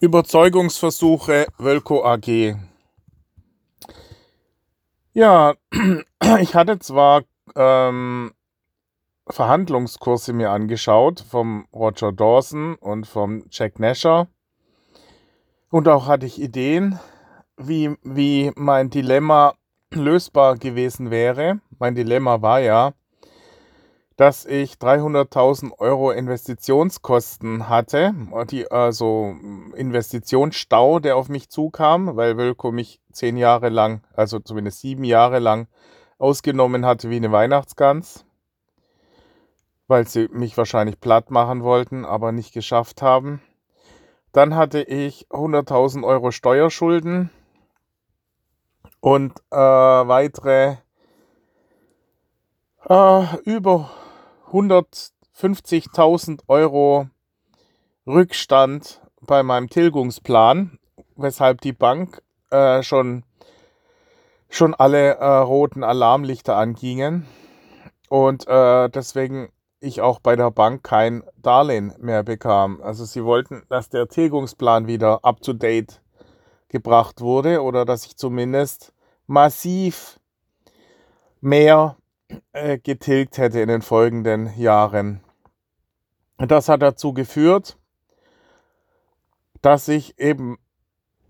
Überzeugungsversuche Wölko AG. Ja, ich hatte zwar ähm, Verhandlungskurse mir angeschaut vom Roger Dawson und vom Jack Nasher. Und auch hatte ich Ideen, wie, wie mein Dilemma lösbar gewesen wäre. Mein Dilemma war ja, dass ich 300.000 Euro Investitionskosten hatte, die, also Investitionsstau, der auf mich zukam, weil Wölko mich zehn Jahre lang, also zumindest sieben Jahre lang, ausgenommen hatte wie eine Weihnachtsgans, weil sie mich wahrscheinlich platt machen wollten, aber nicht geschafft haben. Dann hatte ich 100.000 Euro Steuerschulden und äh, weitere äh, über 150.000 Euro Rückstand bei meinem Tilgungsplan, weshalb die Bank äh, schon, schon alle äh, roten Alarmlichter angingen und äh, deswegen ich auch bei der Bank kein Darlehen mehr bekam. Also sie wollten, dass der Tilgungsplan wieder up-to-date gebracht wurde oder dass ich zumindest massiv mehr äh, getilgt hätte in den folgenden Jahren. Das hat dazu geführt, dass ich eben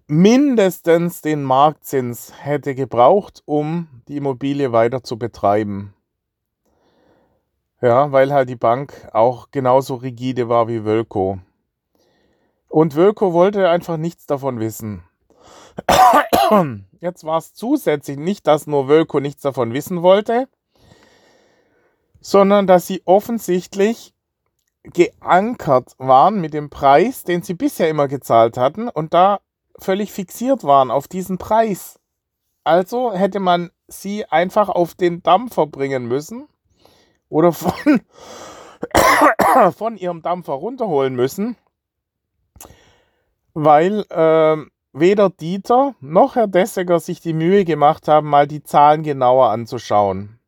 mindestens den Marktzins hätte gebraucht, um die Immobilie weiter zu betreiben. Ja, weil halt die Bank auch genauso rigide war wie Wölko. Und Wölko wollte einfach nichts davon wissen. Jetzt war es zusätzlich nicht, dass nur Wölko nichts davon wissen wollte, sondern dass sie offensichtlich geankert waren mit dem Preis, den sie bisher immer gezahlt hatten und da völlig fixiert waren auf diesen Preis. Also hätte man sie einfach auf den Dampfer bringen müssen oder von, von ihrem Dampfer runterholen müssen, weil äh, weder Dieter noch Herr Dessegger sich die Mühe gemacht haben, mal die Zahlen genauer anzuschauen.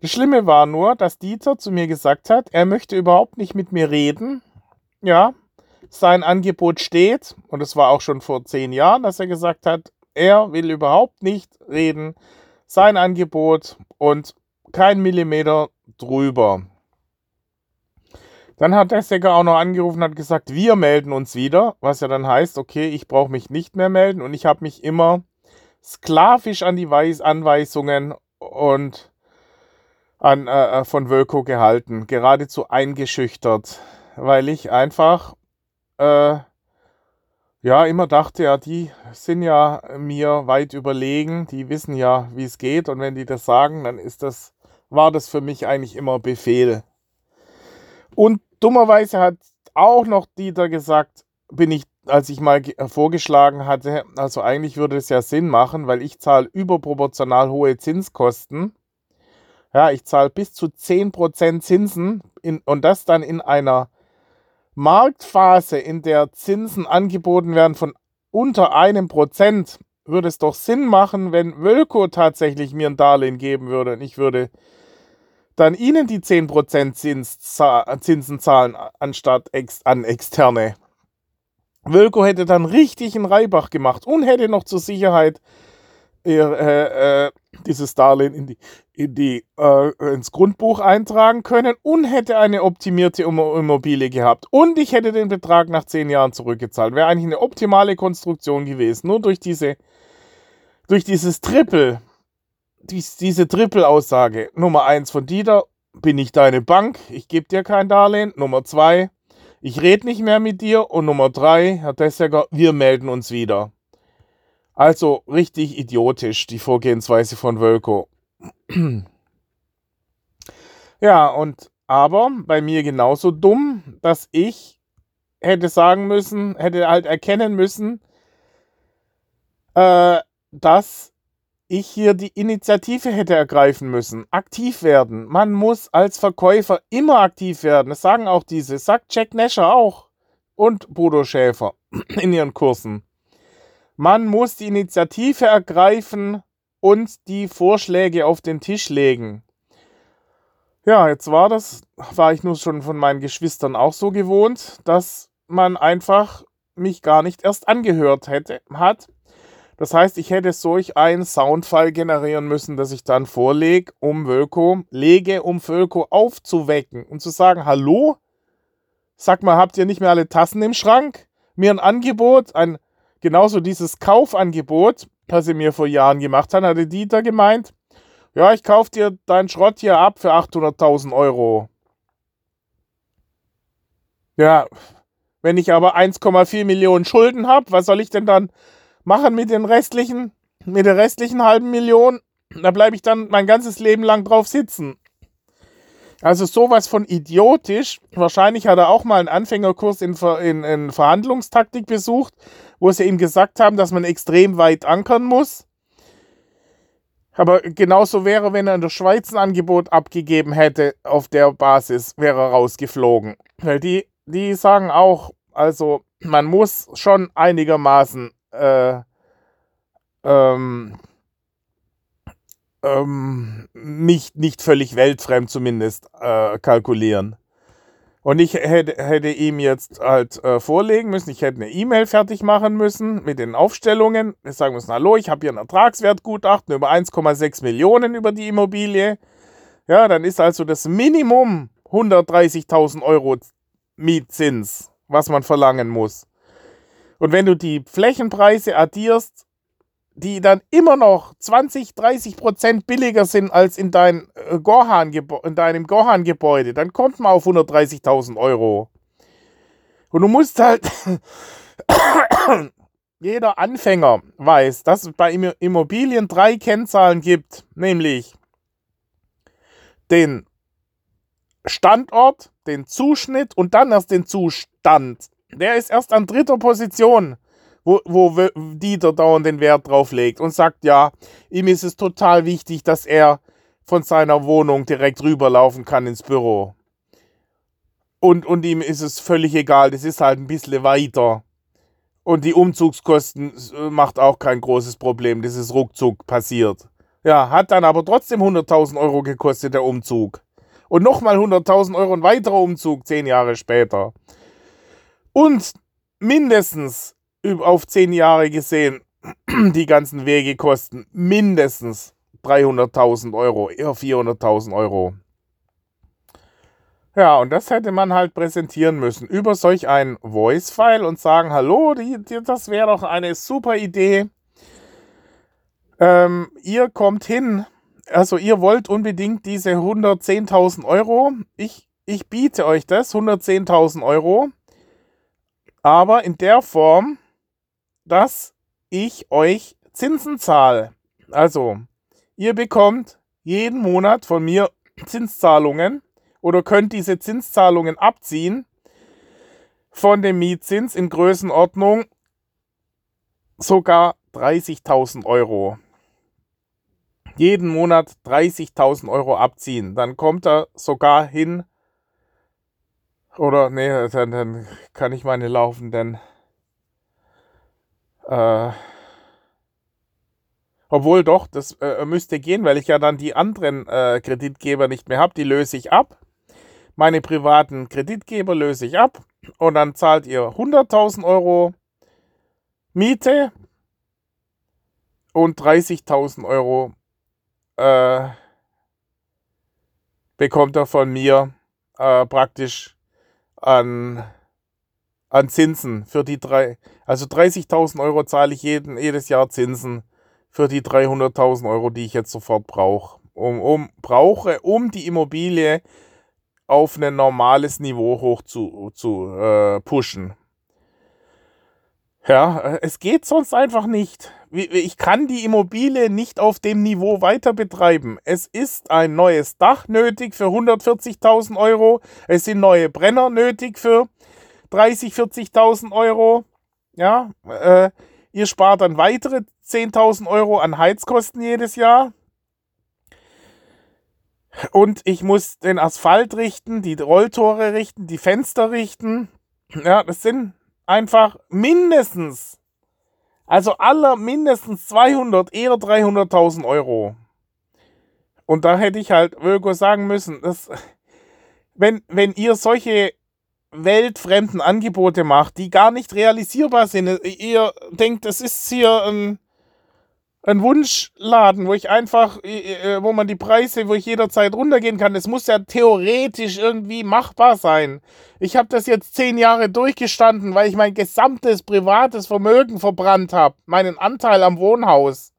Das Schlimme war nur, dass Dieter zu mir gesagt hat, er möchte überhaupt nicht mit mir reden. Ja, sein Angebot steht, und es war auch schon vor zehn Jahren, dass er gesagt hat, er will überhaupt nicht reden. Sein Angebot und kein Millimeter drüber. Dann hat der Secker auch noch angerufen und hat gesagt, wir melden uns wieder, was ja dann heißt, okay, ich brauche mich nicht mehr melden und ich habe mich immer sklavisch an die Weis Anweisungen und an, äh, äh, von Wölko gehalten, geradezu eingeschüchtert, weil ich einfach äh, ja immer dachte, ja, die sind ja mir weit überlegen, die wissen ja, wie es geht und wenn die das sagen, dann ist das, war das für mich eigentlich immer Befehl. Und dummerweise hat auch noch Dieter gesagt, bin ich, als ich mal vorgeschlagen hatte, also eigentlich würde es ja Sinn machen, weil ich zahle überproportional hohe Zinskosten ja, ich zahle bis zu 10% Zinsen in, und das dann in einer Marktphase, in der Zinsen angeboten werden von unter einem Prozent, würde es doch Sinn machen, wenn Wölko tatsächlich mir ein Darlehen geben würde und ich würde dann ihnen die 10% Zins, Zinsen zahlen anstatt ex, an externe. Wölko hätte dann richtig einen Reibach gemacht und hätte noch zur Sicherheit äh, äh, dieses Darlehen in die, in die, äh, ins Grundbuch eintragen können und hätte eine optimierte Immobilie gehabt. Und ich hätte den Betrag nach zehn Jahren zurückgezahlt. Wäre eigentlich eine optimale Konstruktion gewesen. Nur durch diese, durch dieses Triple, dies, diese Triple-Aussage. Nummer eins von Dieter, bin ich deine Bank, ich gebe dir kein Darlehen. Nummer zwei, ich rede nicht mehr mit dir. Und Nummer drei, Herr Dessegger, wir melden uns wieder. Also richtig idiotisch, die Vorgehensweise von Wölko. ja, und aber bei mir genauso dumm, dass ich hätte sagen müssen, hätte halt erkennen müssen, äh, dass ich hier die Initiative hätte ergreifen müssen, aktiv werden. Man muss als Verkäufer immer aktiv werden. Das sagen auch diese, sagt Jack Nasher auch und Bodo Schäfer in ihren Kursen. Man muss die Initiative ergreifen und die Vorschläge auf den Tisch legen. Ja, jetzt war das, war ich nur schon von meinen Geschwistern auch so gewohnt, dass man einfach mich gar nicht erst angehört hätte, hat. Das heißt, ich hätte solch einen Soundfile generieren müssen, dass ich dann vorlege, um Völko, lege, um Völko aufzuwecken und zu sagen, hallo, sag mal, habt ihr nicht mehr alle Tassen im Schrank? Mir ein Angebot, ein, genauso dieses Kaufangebot, das sie mir vor Jahren gemacht hat, hatte Dieter gemeint, ja, ich kauf dir deinen Schrott hier ab für 800.000 Euro. Ja, wenn ich aber 1,4 Millionen Schulden habe, was soll ich denn dann machen mit den restlichen, mit der restlichen halben Million, da bleibe ich dann mein ganzes Leben lang drauf sitzen. Also sowas von idiotisch. Wahrscheinlich hat er auch mal einen Anfängerkurs in, in, in Verhandlungstaktik besucht, wo sie ihm gesagt haben, dass man extrem weit ankern muss. Aber genauso wäre, wenn er in der Schweiz ein Angebot abgegeben hätte, auf der Basis wäre er rausgeflogen. Weil die, die sagen auch, also man muss schon einigermaßen äh, ähm, ähm, nicht, nicht völlig weltfremd zumindest äh, kalkulieren. Und ich hätte, hätte ihm jetzt halt äh, vorlegen müssen, ich hätte eine E-Mail fertig machen müssen mit den Aufstellungen. Ich sagen müssen, hallo, ich habe hier ein Ertragswertgutachten über 1,6 Millionen über die Immobilie. Ja, dann ist also das Minimum 130.000 Euro Mietzins, was man verlangen muss. Und wenn du die Flächenpreise addierst, die dann immer noch 20, 30 Prozent billiger sind als in, dein, äh, in deinem Gorhan-Gebäude, dann kommt man auf 130.000 Euro. Und du musst halt, jeder Anfänger weiß, dass es bei Immobilien drei Kennzahlen gibt, nämlich den Standort, den Zuschnitt und dann erst den Zustand. Der ist erst an dritter Position, wo, wo Dieter dauernd den Wert drauf legt und sagt, ja, ihm ist es total wichtig, dass er von seiner Wohnung direkt rüberlaufen kann ins Büro. Und, und ihm ist es völlig egal, das ist halt ein bisschen weiter. Und die Umzugskosten äh, macht auch kein großes Problem, das ist ruckzuck passiert. Ja, hat dann aber trotzdem 100.000 Euro gekostet, der Umzug. Und nochmal 100.000 Euro ein weiterer Umzug, zehn Jahre später. Und mindestens auf zehn Jahre gesehen die ganzen Wege kosten mindestens 300.000 Euro, eher 400.000 Euro. Ja, und das hätte man halt präsentieren müssen über solch ein Voice-File und sagen, hallo, die, die, das wäre doch eine super Idee. Ähm, ihr kommt hin, also ihr wollt unbedingt diese 110.000 Euro. Ich, ich biete euch das, 110.000 Euro aber in der Form, dass ich euch Zinsen zahle. Also, ihr bekommt jeden Monat von mir Zinszahlungen oder könnt diese Zinszahlungen abziehen von dem Mietzins in Größenordnung sogar 30.000 Euro. Jeden Monat 30.000 Euro abziehen. Dann kommt er sogar hin oder, nee, dann, dann kann ich meine laufenden. Äh, obwohl doch, das äh, müsste gehen, weil ich ja dann die anderen äh, Kreditgeber nicht mehr habe. Die löse ich ab. Meine privaten Kreditgeber löse ich ab. Und dann zahlt ihr 100.000 Euro Miete und 30.000 Euro äh, bekommt er von mir äh, praktisch an, an Zinsen für die drei. Also 30.000 Euro zahle ich jeden, jedes Jahr Zinsen für die 300.000 Euro, die ich jetzt sofort brauche. Um, um, brauche, um die Immobilie auf ein normales Niveau hoch zu, zu äh, pushen. Ja, es geht sonst einfach nicht. Ich kann die Immobilie nicht auf dem Niveau weiter betreiben. Es ist ein neues Dach nötig für 140.000 Euro. Es sind neue Brenner nötig für 30.000, 40.000 Euro. Ja, äh, ihr spart dann weitere 10.000 Euro an Heizkosten jedes Jahr. Und ich muss den Asphalt richten, die Rolltore richten, die Fenster richten. Ja, das sind einfach mindestens, also aller mindestens 200, eher 300.000 Euro. Und da hätte ich halt Völko sagen müssen, dass, wenn, wenn ihr solche weltfremden Angebote macht, die gar nicht realisierbar sind. Ihr denkt, das ist hier ein, ein Wunschladen, wo ich einfach, äh, wo man die Preise, wo ich jederzeit runtergehen kann. Es muss ja theoretisch irgendwie machbar sein. Ich habe das jetzt zehn Jahre durchgestanden, weil ich mein gesamtes privates Vermögen verbrannt habe, meinen Anteil am Wohnhaus.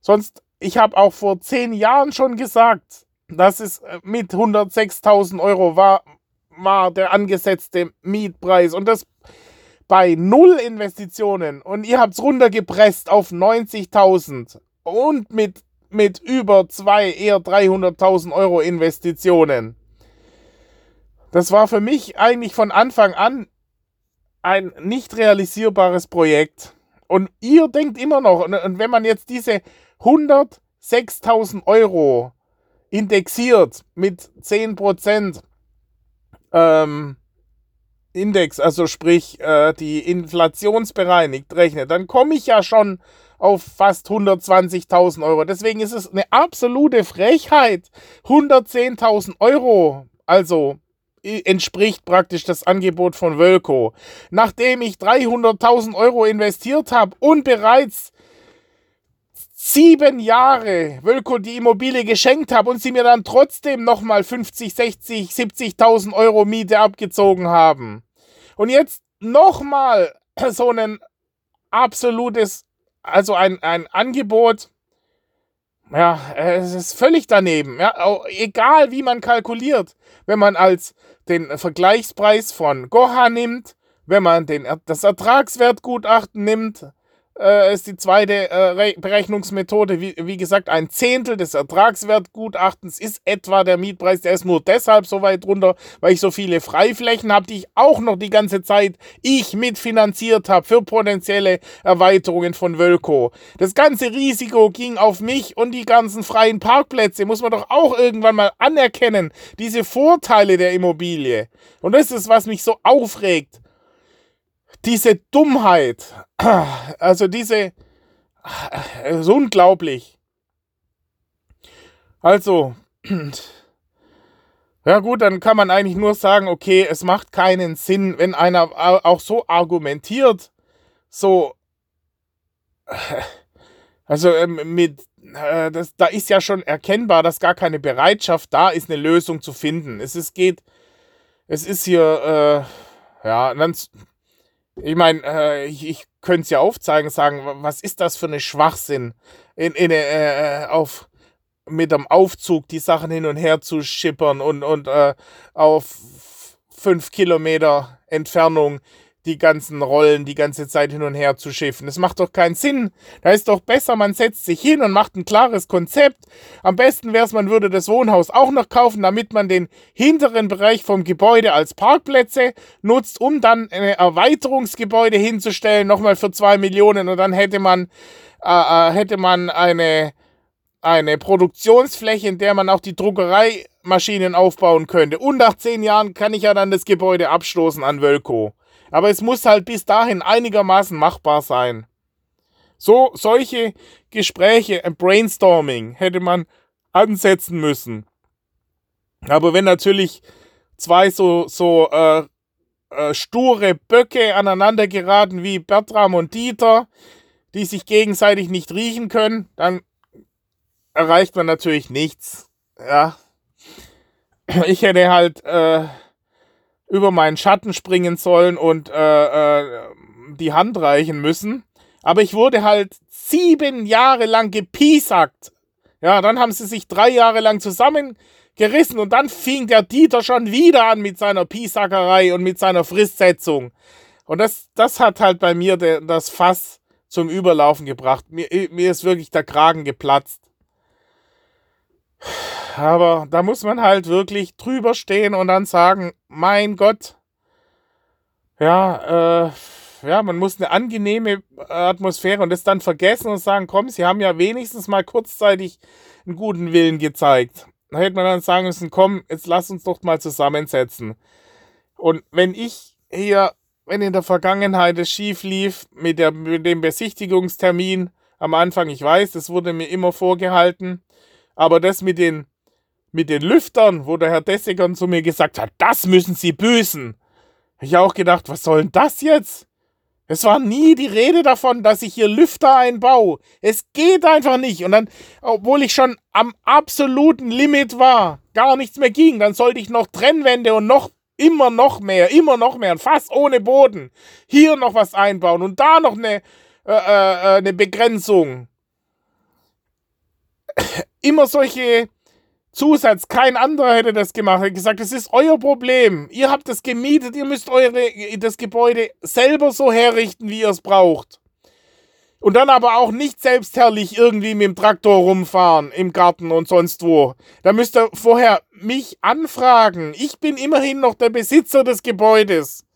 Sonst, ich habe auch vor zehn Jahren schon gesagt, dass es äh, mit 106.000 Euro war, war der angesetzte Mietpreis. Und das bei null Investitionen und ihr habt es runtergepresst auf 90.000 und mit, mit über zwei, eher 300.000 Euro Investitionen. Das war für mich eigentlich von Anfang an ein nicht realisierbares Projekt. Und ihr denkt immer noch, und wenn man jetzt diese 106.000 Euro indexiert mit 10%, ähm, Index, also sprich äh, die inflationsbereinigt rechnet, dann komme ich ja schon auf fast 120.000 Euro. Deswegen ist es eine absolute Frechheit. 110.000 Euro, also entspricht praktisch das Angebot von Wölko. Nachdem ich 300.000 Euro investiert habe und bereits sieben Jahre Wölko die Immobilie geschenkt habe und sie mir dann trotzdem nochmal 50, 60, 70.000 Euro Miete abgezogen haben. Und jetzt nochmal so ein absolutes, also ein, ein Angebot, ja, es ist völlig daneben. Ja, egal wie man kalkuliert, wenn man als den Vergleichspreis von Goha nimmt, wenn man den, das Ertragswertgutachten nimmt, äh, ist die zweite äh, Berechnungsmethode. Wie, wie, gesagt, ein Zehntel des Ertragswertgutachtens ist etwa der Mietpreis. Der ist nur deshalb so weit runter, weil ich so viele Freiflächen habe, die ich auch noch die ganze Zeit ich mitfinanziert habe für potenzielle Erweiterungen von Wölko. Das ganze Risiko ging auf mich und die ganzen freien Parkplätze. Muss man doch auch irgendwann mal anerkennen. Diese Vorteile der Immobilie. Und das ist, was mich so aufregt diese Dummheit, also diese, ist unglaublich. Also, ja gut, dann kann man eigentlich nur sagen, okay, es macht keinen Sinn, wenn einer auch so argumentiert, so, also ähm, mit, äh, das, da ist ja schon erkennbar, dass gar keine Bereitschaft da ist, eine Lösung zu finden. Es ist, geht, es ist hier, äh, ja, dann ich meine, äh, ich, ich könnte es ja aufzeigen, sagen, was ist das für eine Schwachsinn, in, in, äh, auf, mit dem Aufzug die Sachen hin und her zu schippern und, und äh, auf fünf Kilometer Entfernung die ganzen Rollen die ganze Zeit hin und her zu schiffen. Das macht doch keinen Sinn. Da ist doch besser, man setzt sich hin und macht ein klares Konzept. Am besten wäre es, man würde das Wohnhaus auch noch kaufen, damit man den hinteren Bereich vom Gebäude als Parkplätze nutzt, um dann ein Erweiterungsgebäude hinzustellen, nochmal für zwei Millionen und dann hätte man, äh, äh, hätte man eine, eine Produktionsfläche, in der man auch die Druckereimaschinen aufbauen könnte. Und nach zehn Jahren kann ich ja dann das Gebäude abstoßen an Wölko. Aber es muss halt bis dahin einigermaßen machbar sein. So, solche Gespräche, ein Brainstorming hätte man ansetzen müssen. Aber wenn natürlich zwei so, so äh, äh, sture Böcke aneinander geraten wie Bertram und Dieter, die sich gegenseitig nicht riechen können, dann erreicht man natürlich nichts. Ja. Ich hätte halt äh, über meinen Schatten springen sollen und äh, äh, die Hand reichen müssen. Aber ich wurde halt sieben Jahre lang gepiesackt. Ja, dann haben sie sich drei Jahre lang zusammengerissen und dann fing der Dieter schon wieder an mit seiner Piesackerei und mit seiner Fristsetzung. Und das, das hat halt bei mir de, das Fass zum Überlaufen gebracht. Mir, mir ist wirklich der Kragen geplatzt. Aber da muss man halt wirklich drüber stehen und dann sagen, mein Gott, ja, äh, ja, man muss eine angenehme Atmosphäre und das dann vergessen und sagen, komm, sie haben ja wenigstens mal kurzzeitig einen guten Willen gezeigt. Da hätte man dann sagen müssen, komm, jetzt lass uns doch mal zusammensetzen. Und wenn ich hier, wenn in der Vergangenheit es schief lief mit, der, mit dem Besichtigungstermin am Anfang, ich weiß, das wurde mir immer vorgehalten, aber das mit den mit den Lüftern, wo der Herr Dessiger zu mir gesagt hat, das müssen Sie büßen. Ich auch gedacht, was soll denn das jetzt? Es war nie die Rede davon, dass ich hier Lüfter einbaue. Es geht einfach nicht. Und dann, obwohl ich schon am absoluten Limit war, gar nichts mehr ging, dann sollte ich noch Trennwände und noch immer noch mehr, immer noch mehr, fast ohne Boden. Hier noch was einbauen und da noch eine, äh, äh, eine Begrenzung. Immer solche Zusatz, kein anderer hätte das gemacht. Er hat gesagt, das ist euer Problem. Ihr habt das gemietet, ihr müsst eure, das Gebäude selber so herrichten, wie ihr es braucht. Und dann aber auch nicht selbstherrlich irgendwie mit dem Traktor rumfahren im Garten und sonst wo. Da müsst ihr vorher mich anfragen. Ich bin immerhin noch der Besitzer des Gebäudes.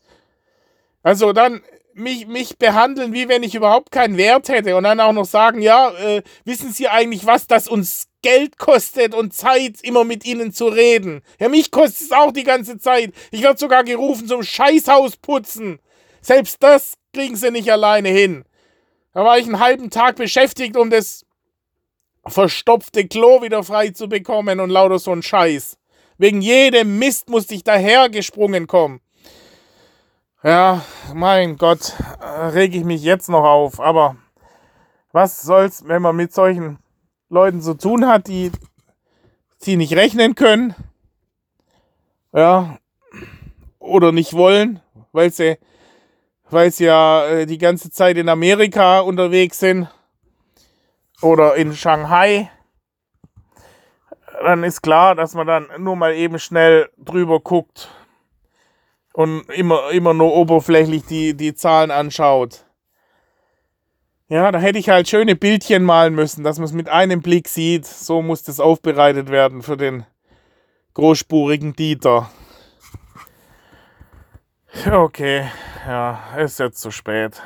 Also dann mich, mich behandeln, wie wenn ich überhaupt keinen Wert hätte und dann auch noch sagen, ja, äh, wissen Sie eigentlich, was das uns Geld kostet und Zeit, immer mit Ihnen zu reden? Ja, mich kostet es auch die ganze Zeit. Ich werde sogar gerufen zum Scheißhaus putzen. Selbst das kriegen Sie nicht alleine hin. Da war ich einen halben Tag beschäftigt, um das verstopfte Klo wieder frei zu bekommen und lauter so ein Scheiß. Wegen jedem Mist musste ich dahergesprungen kommen. Ja, mein Gott, reg ich mich jetzt noch auf. Aber was soll's, wenn man mit solchen Leuten zu tun hat, die sie nicht rechnen können, ja, oder nicht wollen, weil sie, weil sie ja äh, die ganze Zeit in Amerika unterwegs sind oder in Shanghai, dann ist klar, dass man dann nur mal eben schnell drüber guckt und immer, immer nur oberflächlich die, die Zahlen anschaut. Ja, da hätte ich halt schöne Bildchen malen müssen, dass man es mit einem Blick sieht. So muss das aufbereitet werden für den großspurigen Dieter. Okay, ja, ist jetzt zu spät.